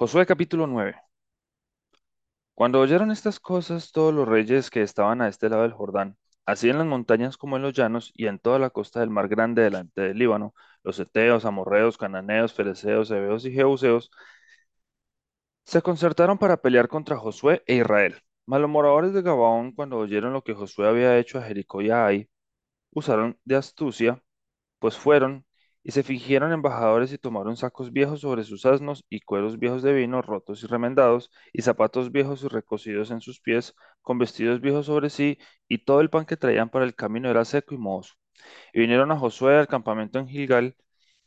Josué capítulo 9. Cuando oyeron estas cosas, todos los reyes que estaban a este lado del Jordán, así en las montañas como en los llanos y en toda la costa del mar grande delante del Líbano, los eteos, amorreos, cananeos, fereceos, heveos y jebuseos, se concertaron para pelear contra Josué e Israel. Mas los moradores de Gabaón, cuando oyeron lo que Josué había hecho a Jericó y a Ai, usaron de astucia pues fueron y se fingieron embajadores y tomaron sacos viejos sobre sus asnos y cueros viejos de vino rotos y remendados y zapatos viejos y recocidos en sus pies, con vestidos viejos sobre sí, y todo el pan que traían para el camino era seco y mohoso. Y vinieron a Josué al campamento en Gilgal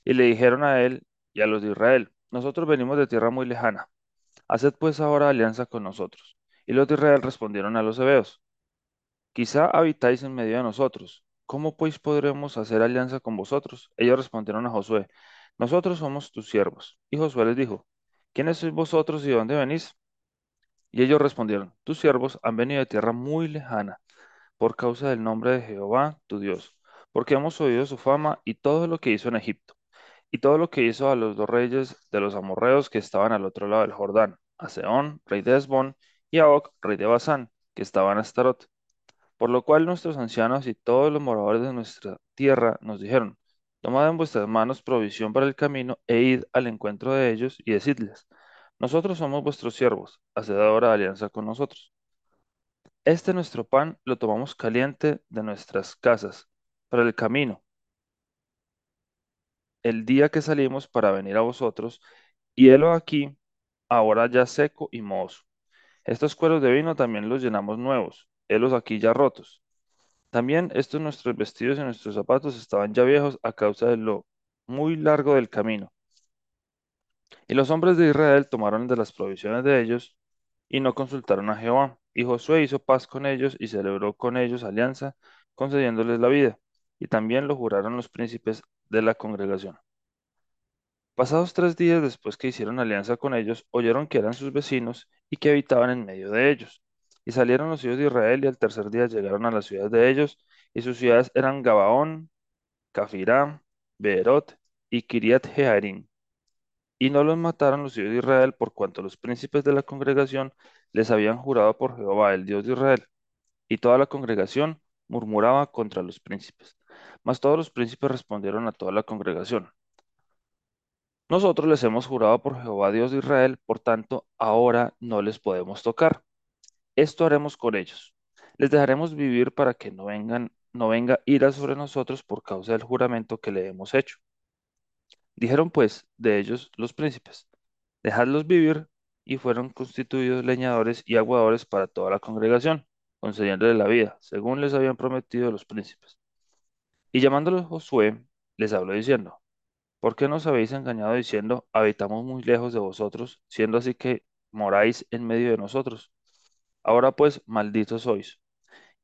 y le dijeron a él y a los de Israel, nosotros venimos de tierra muy lejana, haced pues ahora alianza con nosotros. Y los de Israel respondieron a los hebeos, Quizá habitáis en medio de nosotros. ¿Cómo pues podremos hacer alianza con vosotros? Ellos respondieron a Josué, Nosotros somos tus siervos. Y Josué les dijo, ¿Quiénes sois vosotros y de dónde venís? Y ellos respondieron, Tus siervos han venido de tierra muy lejana, por causa del nombre de Jehová, tu Dios, porque hemos oído su fama y todo lo que hizo en Egipto, y todo lo que hizo a los dos reyes de los amorreos que estaban al otro lado del Jordán, a Seón, rey de Esbón, y a Og, rey de Basán, que estaban a Astarot. Por lo cual nuestros ancianos y todos los moradores de nuestra tierra nos dijeron, tomad en vuestras manos provisión para el camino e id al encuentro de ellos y decidles, nosotros somos vuestros siervos, haced ahora alianza con nosotros. Este nuestro pan lo tomamos caliente de nuestras casas para el camino, el día que salimos para venir a vosotros, y aquí, ahora ya seco y mohoso. Estos cueros de vino también los llenamos nuevos, helos aquí ya rotos. También estos nuestros vestidos y nuestros zapatos estaban ya viejos a causa de lo muy largo del camino. Y los hombres de Israel tomaron de las provisiones de ellos y no consultaron a Jehová. Y Josué hizo paz con ellos y celebró con ellos alianza, concediéndoles la vida. Y también lo juraron los príncipes de la congregación. Pasados tres días después que hicieron alianza con ellos, oyeron que eran sus vecinos y que habitaban en medio de ellos. Y salieron los hijos de Israel y al tercer día llegaron a las ciudades de ellos, y sus ciudades eran Gabaón, Cafirá, Beerot y Kiriat Jearim. Y no los mataron los hijos de Israel por cuanto los príncipes de la congregación les habían jurado por Jehová, el Dios de Israel. Y toda la congregación murmuraba contra los príncipes. Mas todos los príncipes respondieron a toda la congregación. Nosotros les hemos jurado por Jehová Dios de Israel, por tanto, ahora no les podemos tocar. Esto haremos con ellos. Les dejaremos vivir para que no vengan, no venga ira sobre nosotros por causa del juramento que le hemos hecho. Dijeron pues de ellos los príncipes, dejadlos vivir, y fueron constituidos leñadores y aguadores para toda la congregación, concediéndoles la vida, según les habían prometido los príncipes. Y llamándolos Josué, les habló diciendo, ¿por qué nos habéis engañado diciendo, habitamos muy lejos de vosotros, siendo así que moráis en medio de nosotros? Ahora pues, malditos sois,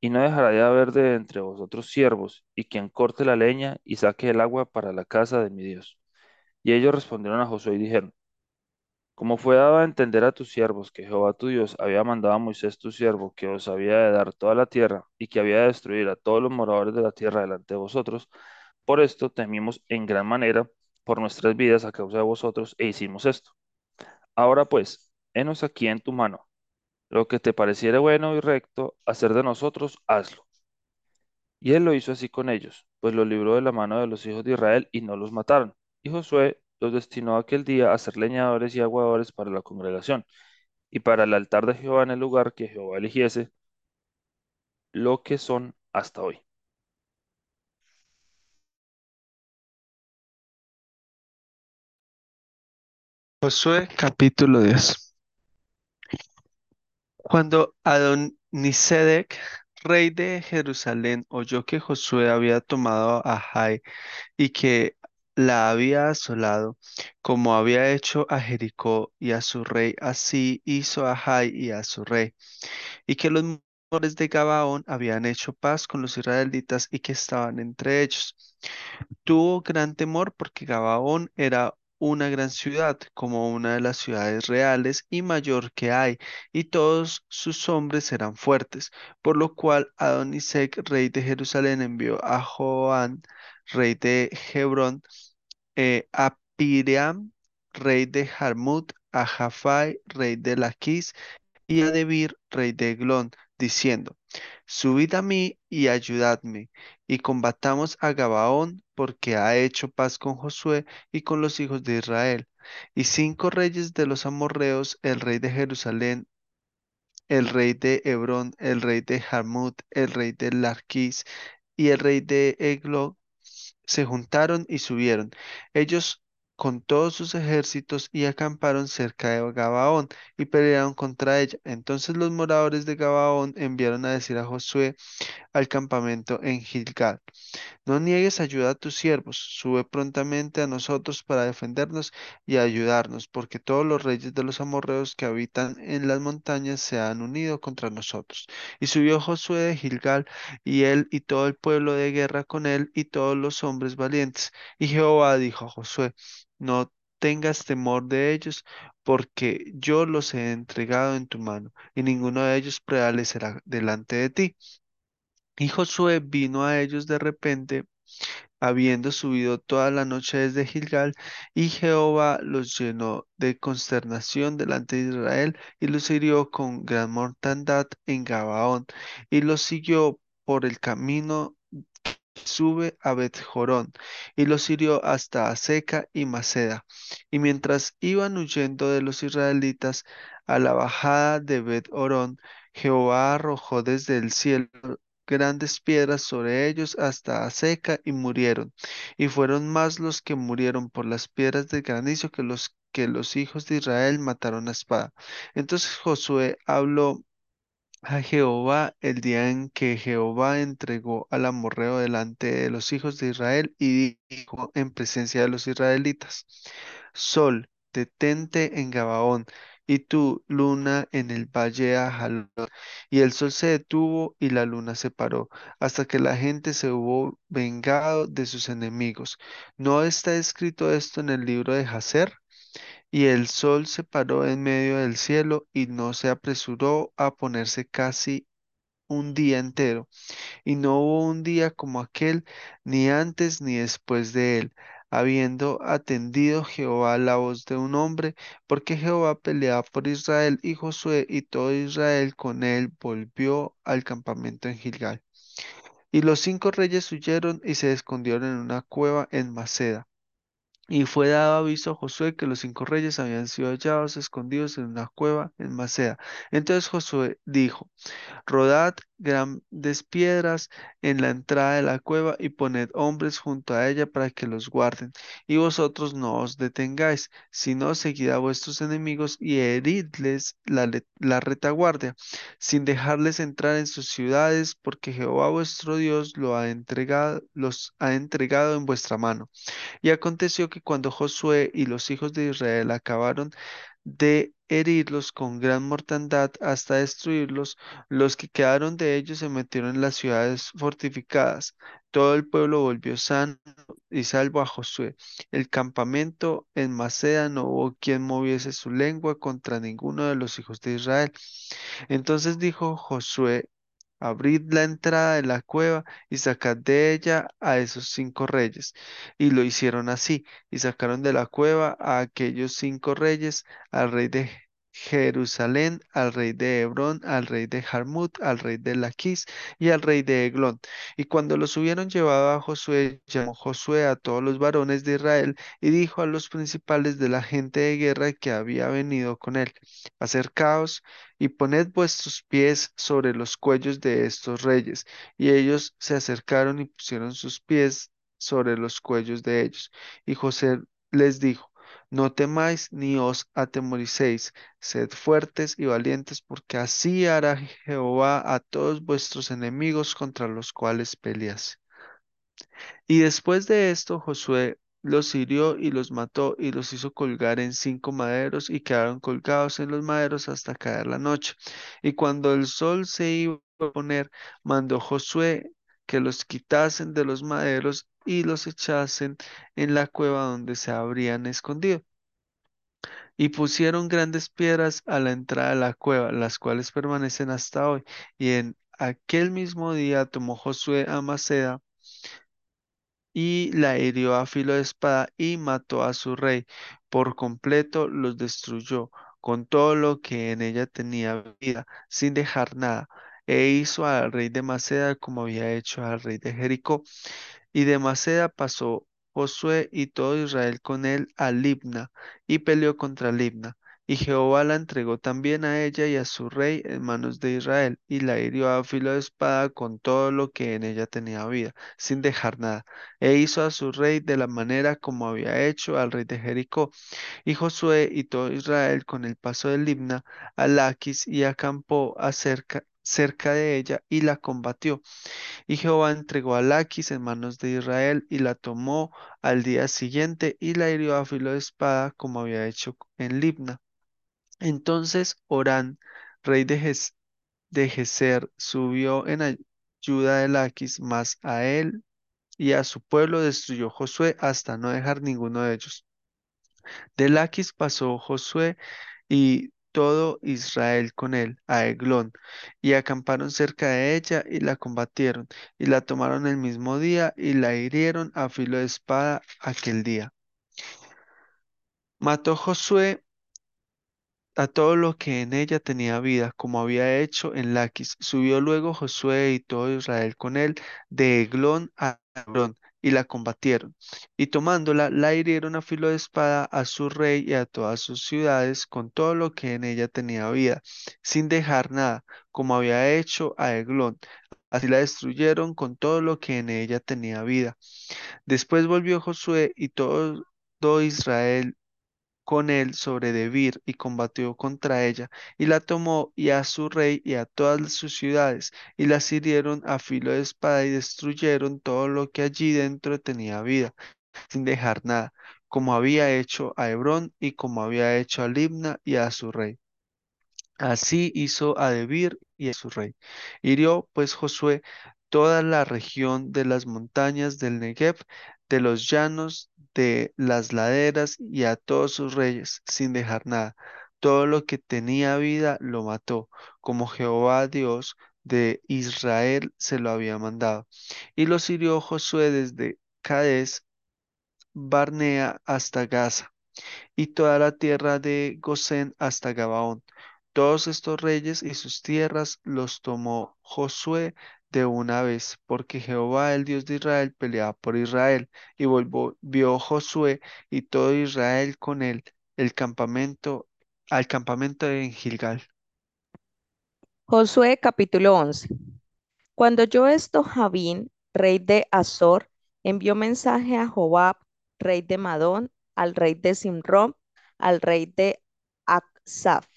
y no dejará de haber de entre vosotros siervos, y quien corte la leña y saque el agua para la casa de mi Dios. Y ellos respondieron a Josué y dijeron, como fue dado a entender a tus siervos que Jehová tu Dios había mandado a Moisés tu siervo que os había de dar toda la tierra y que había de destruir a todos los moradores de la tierra delante de vosotros, por esto temimos en gran manera por nuestras vidas a causa de vosotros e hicimos esto. Ahora pues, henos aquí en tu mano lo que te pareciere bueno y recto hacer de nosotros, hazlo. Y él lo hizo así con ellos, pues los libró de la mano de los hijos de Israel y no los mataron. Y Josué los destinó aquel día a ser leñadores y aguadores para la congregación y para el altar de Jehová en el lugar que Jehová eligiese, lo que son hasta hoy. Josué capítulo 10. Cuando Adonisedec, rey de Jerusalén, oyó que Josué había tomado a Jai y que la había asolado, como había hecho a Jericó y a su rey, así hizo a Jai y a su rey, y que los moradores de Gabaón habían hecho paz con los israelitas y que estaban entre ellos. Tuvo gran temor porque Gabaón era una gran ciudad, como una de las ciudades reales y mayor que hay, y todos sus hombres eran fuertes, por lo cual Adonisec, rey de Jerusalén, envió a Joán, rey de Hebrón, eh, a Piream, rey de Jarmut, a Jafai, rey de Laquis, y a Debir, rey de Eglón, diciendo, Subid a mí y ayudadme, y combatamos a Gabaón, porque ha hecho paz con Josué y con los hijos de Israel. Y cinco reyes de los amorreos, el rey de Jerusalén, el rey de Hebrón, el rey de Jarmut, el rey de Larquís y el rey de Eglón, se juntaron y subieron, ellos con todos sus ejércitos, y acamparon cerca de Gabaón, y pelearon contra ella. Entonces los moradores de Gabaón enviaron a decir a Josué al campamento en Gilgal. No niegues ayuda a tus siervos, sube prontamente a nosotros para defendernos y ayudarnos, porque todos los reyes de los amorreos que habitan en las montañas se han unido contra nosotros. Y subió Josué de Gilgal, y él y todo el pueblo de guerra con él, y todos los hombres valientes. Y Jehová dijo a Josué, no tengas temor de ellos, porque yo los he entregado en tu mano, y ninguno de ellos prevalecerá delante de ti. Y Josué vino a ellos de repente, habiendo subido toda la noche desde Gilgal, y Jehová los llenó de consternación delante de Israel, y los hirió con gran mortandad en Gabaón, y los siguió por el camino sube a Bet-Jorón, y los hirió hasta Aseca y Maceda. Y mientras iban huyendo de los israelitas a la bajada de Bet-Horón, Jehová arrojó desde el cielo grandes piedras sobre ellos hasta Aseca y murieron. Y fueron más los que murieron por las piedras de granizo que los que los hijos de Israel mataron a espada. Entonces Josué habló a Jehová el día en que Jehová entregó al amorreo delante de los hijos de Israel y dijo en presencia de los israelitas, Sol, detente en Gabaón, y tú, luna, en el valle de Ajalón. Y el sol se detuvo y la luna se paró, hasta que la gente se hubo vengado de sus enemigos. ¿No está escrito esto en el libro de Jacer? Y el sol se paró en medio del cielo y no se apresuró a ponerse casi un día entero. Y no hubo un día como aquel, ni antes ni después de él, habiendo atendido Jehová la voz de un hombre, porque Jehová peleaba por Israel y Josué y todo Israel con él volvió al campamento en Gilgal. Y los cinco reyes huyeron y se escondieron en una cueva en Maceda. Y fue dado aviso a Josué que los cinco reyes habían sido hallados escondidos en una cueva en Maceda. Entonces Josué dijo, Rodad grandes piedras en la entrada de la cueva y poned hombres junto a ella para que los guarden. Y vosotros no os detengáis, sino seguid a vuestros enemigos y heridles la, la retaguardia, sin dejarles entrar en sus ciudades, porque Jehová vuestro Dios lo ha entregado, los ha entregado en vuestra mano. Y aconteció que cuando Josué y los hijos de Israel acabaron de herirlos con gran mortandad hasta destruirlos, los que quedaron de ellos se metieron en las ciudades fortificadas. Todo el pueblo volvió sano y salvo a Josué. El campamento en Maceda no hubo quien moviese su lengua contra ninguno de los hijos de Israel. Entonces dijo Josué Abrid la entrada de la cueva y sacad de ella a esos cinco reyes. Y lo hicieron así, y sacaron de la cueva a aquellos cinco reyes, al rey de Jerusalén, al rey de Hebrón, al rey de Jarmut, al rey de Laquis y al rey de Eglón. Y cuando los hubieron llevado a Josué, llamó Josué a todos los varones de Israel y dijo a los principales de la gente de guerra que había venido con él, acercaos y poned vuestros pies sobre los cuellos de estos reyes. Y ellos se acercaron y pusieron sus pies sobre los cuellos de ellos. Y José les dijo, no temáis ni os atemoricéis, sed fuertes y valientes, porque así hará Jehová a todos vuestros enemigos contra los cuales pelease. Y después de esto, Josué los hirió y los mató y los hizo colgar en cinco maderos y quedaron colgados en los maderos hasta caer la noche. Y cuando el sol se iba a poner, mandó Josué que los quitasen de los maderos y los echasen en la cueva donde se habrían escondido. Y pusieron grandes piedras a la entrada de la cueva, las cuales permanecen hasta hoy. Y en aquel mismo día tomó Josué a Maceda y la hirió a filo de espada y mató a su rey, por completo los destruyó, con todo lo que en ella tenía vida, sin dejar nada. E hizo al rey de Maceda como había hecho al rey de Jericó. Y de Maceda pasó Josué y todo Israel con él a Libna, y peleó contra Libna. Y Jehová la entregó también a ella y a su rey en manos de Israel, y la hirió a filo de espada con todo lo que en ella tenía vida, sin dejar nada. E hizo a su rey de la manera como había hecho al rey de Jericó. Y Josué y todo Israel con el paso de Libna a Laquis y acampó acerca cerca de ella y la combatió. Y Jehová entregó a Laquis en manos de Israel y la tomó al día siguiente y la hirió a filo de espada como había hecho en Libna. Entonces Orán, rey de, Ges- Geser, subió en ayuda de Laquis, mas a él y a su pueblo destruyó Josué hasta no dejar ninguno de ellos. De Laquis pasó Josué y todo Israel con él a Eglón, y acamparon cerca de ella y la combatieron, y la tomaron el mismo día y la hirieron a filo de espada aquel día. Mató Josué a todo lo que en ella tenía vida, como había hecho en Laquis. Subió luego Josué y todo Israel con él de Eglón a Hebrón, y la combatieron. Y tomándola, la hirieron a filo de espada a su rey y a todas sus ciudades, con todo lo que en ella tenía vida, sin dejar nada, como había hecho a Eglón. Así la destruyeron con todo lo que en ella tenía vida. Después volvió Josué y todo, todo Israel con él sobre Debir y combatió contra ella, y la tomó y a su rey y a todas sus ciudades, y las hirieron a filo de espada y destruyeron todo lo que allí dentro tenía vida, sin dejar nada, como había hecho a Hebrón y como había hecho a Libna y a su rey. Así hizo a Debir y a su rey. Hirió pues Josué toda la región de las montañas del Negev, de los llanos, de las laderas y a todos sus reyes, sin dejar nada. Todo lo que tenía vida lo mató, como Jehová Dios de Israel se lo había mandado. Y los hirió Josué desde Cades, Barnea hasta Gaza y toda la tierra de Gosén hasta Gabaón. Todos estos reyes y sus tierras los tomó Josué de una vez, porque Jehová, el Dios de Israel, peleaba por Israel, y volvió Josué y todo Israel con él el campamento al campamento en Gilgal. Josué capítulo 11. Cuando oyó esto, Javín, rey de Azor, envió mensaje a Jobab, rey de Madón, al rey de Simrón, al rey de Aksaf,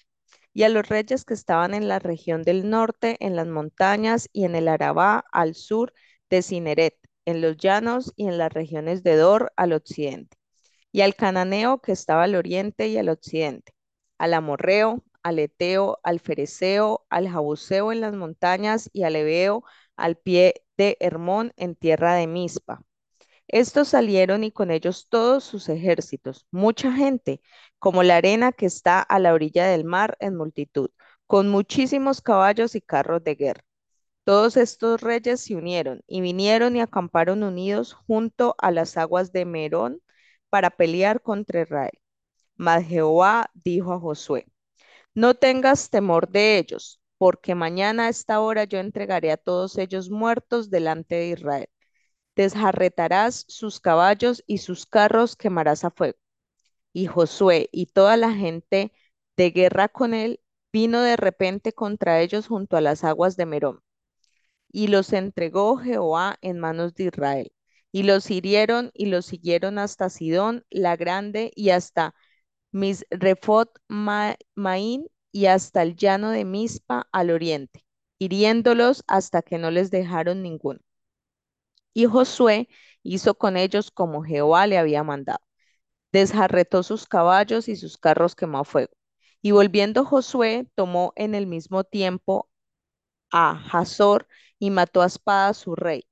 y a los reyes que estaban en la región del norte, en las montañas y en el Arabá, al sur de Cineret, en los llanos y en las regiones de Dor, al occidente, y al cananeo que estaba al oriente y al occidente, al amorreo, al eteo, al fereceo, al jabuseo en las montañas y al ebeo al pie de Hermón en tierra de Mizpa. Estos salieron y con ellos todos sus ejércitos, mucha gente, como la arena que está a la orilla del mar en multitud, con muchísimos caballos y carros de guerra. Todos estos reyes se unieron y vinieron y acamparon unidos junto a las aguas de Merón para pelear contra Israel. Mas Jehová dijo a Josué, no tengas temor de ellos, porque mañana a esta hora yo entregaré a todos ellos muertos delante de Israel. Desjarretarás sus caballos y sus carros quemarás a fuego. Y Josué y toda la gente de guerra con él vino de repente contra ellos junto a las aguas de Merón. Y los entregó Jehová en manos de Israel. Y los hirieron y los siguieron hasta Sidón la grande y hasta Misrefot Maín y hasta el llano de Mizpa al oriente, hiriéndolos hasta que no les dejaron ninguno. Y Josué hizo con ellos como Jehová le había mandado. Desjarretó sus caballos y sus carros quemó a fuego. Y volviendo Josué, tomó en el mismo tiempo a Hazor y mató a espada a su rey,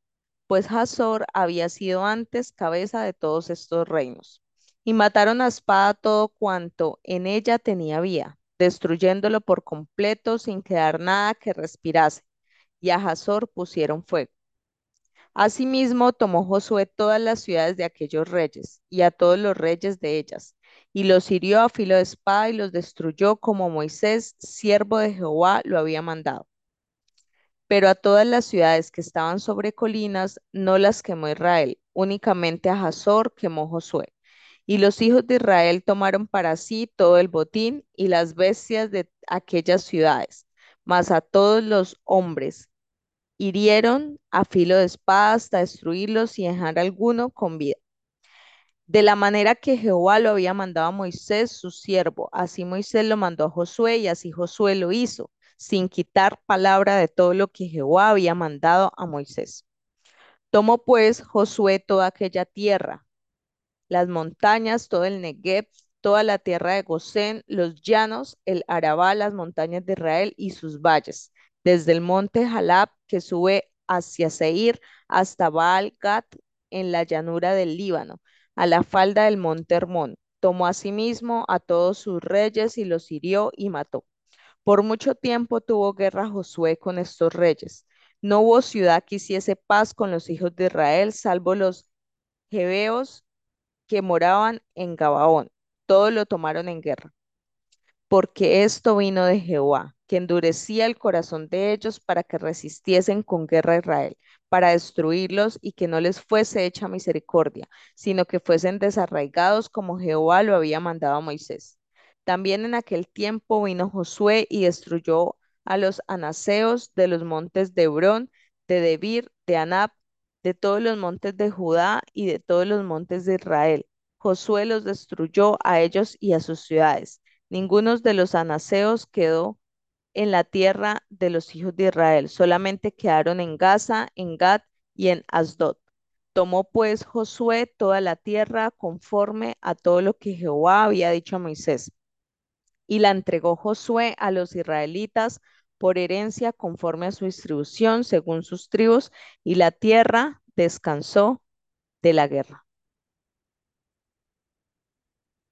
pues Hazor había sido antes cabeza de todos estos reinos. Y mataron a espada todo cuanto en ella tenía vida, destruyéndolo por completo sin quedar nada que respirase. Y a Hazor pusieron fuego. Asimismo tomó Josué todas las ciudades de aquellos reyes y a todos los reyes de ellas, y los hirió a filo de espada y los destruyó como Moisés, siervo de Jehová, lo había mandado. Pero a todas las ciudades que estaban sobre colinas no las quemó Israel, únicamente a Hazor quemó Josué. Y los hijos de Israel tomaron para sí todo el botín y las bestias de aquellas ciudades, mas a todos los hombres hirieron a filo de espada hasta destruirlos y dejar alguno con vida. De la manera que Jehová lo había mandado a Moisés, su siervo, así Moisés lo mandó a Josué y así Josué lo hizo, sin quitar palabra de todo lo que Jehová había mandado a Moisés. Tomó pues Josué toda aquella tierra, las montañas, todo el Negev, toda la tierra de Gosén, los llanos, el Arabá, las montañas de Israel y sus valles, desde el monte Jalab que sube hacia Seir hasta Baal Gad en la llanura del Líbano, a la falda del monte Hermón. Tomó asimismo a todos sus reyes y los hirió y mató. Por mucho tiempo tuvo guerra Josué con estos reyes. No hubo ciudad que hiciese paz con los hijos de Israel, salvo los jebeos que moraban en Gabaón. Todos lo tomaron en guerra. Porque esto vino de Jehová, que endurecía el corazón de ellos para que resistiesen con guerra a Israel, para destruirlos y que no les fuese hecha misericordia, sino que fuesen desarraigados como Jehová lo había mandado a Moisés. También en aquel tiempo vino Josué y destruyó a los anaseos de los montes de Hebrón, de Debir, de Anab, de todos los montes de Judá y de todos los montes de Israel. Josué los destruyó a ellos y a sus ciudades. Ninguno de los anaseos quedó en la tierra de los hijos de Israel, solamente quedaron en Gaza, en Gad y en Asdod. Tomó pues Josué toda la tierra conforme a todo lo que Jehová había dicho a Moisés, y la entregó Josué a los israelitas por herencia conforme a su distribución según sus tribus, y la tierra descansó de la guerra.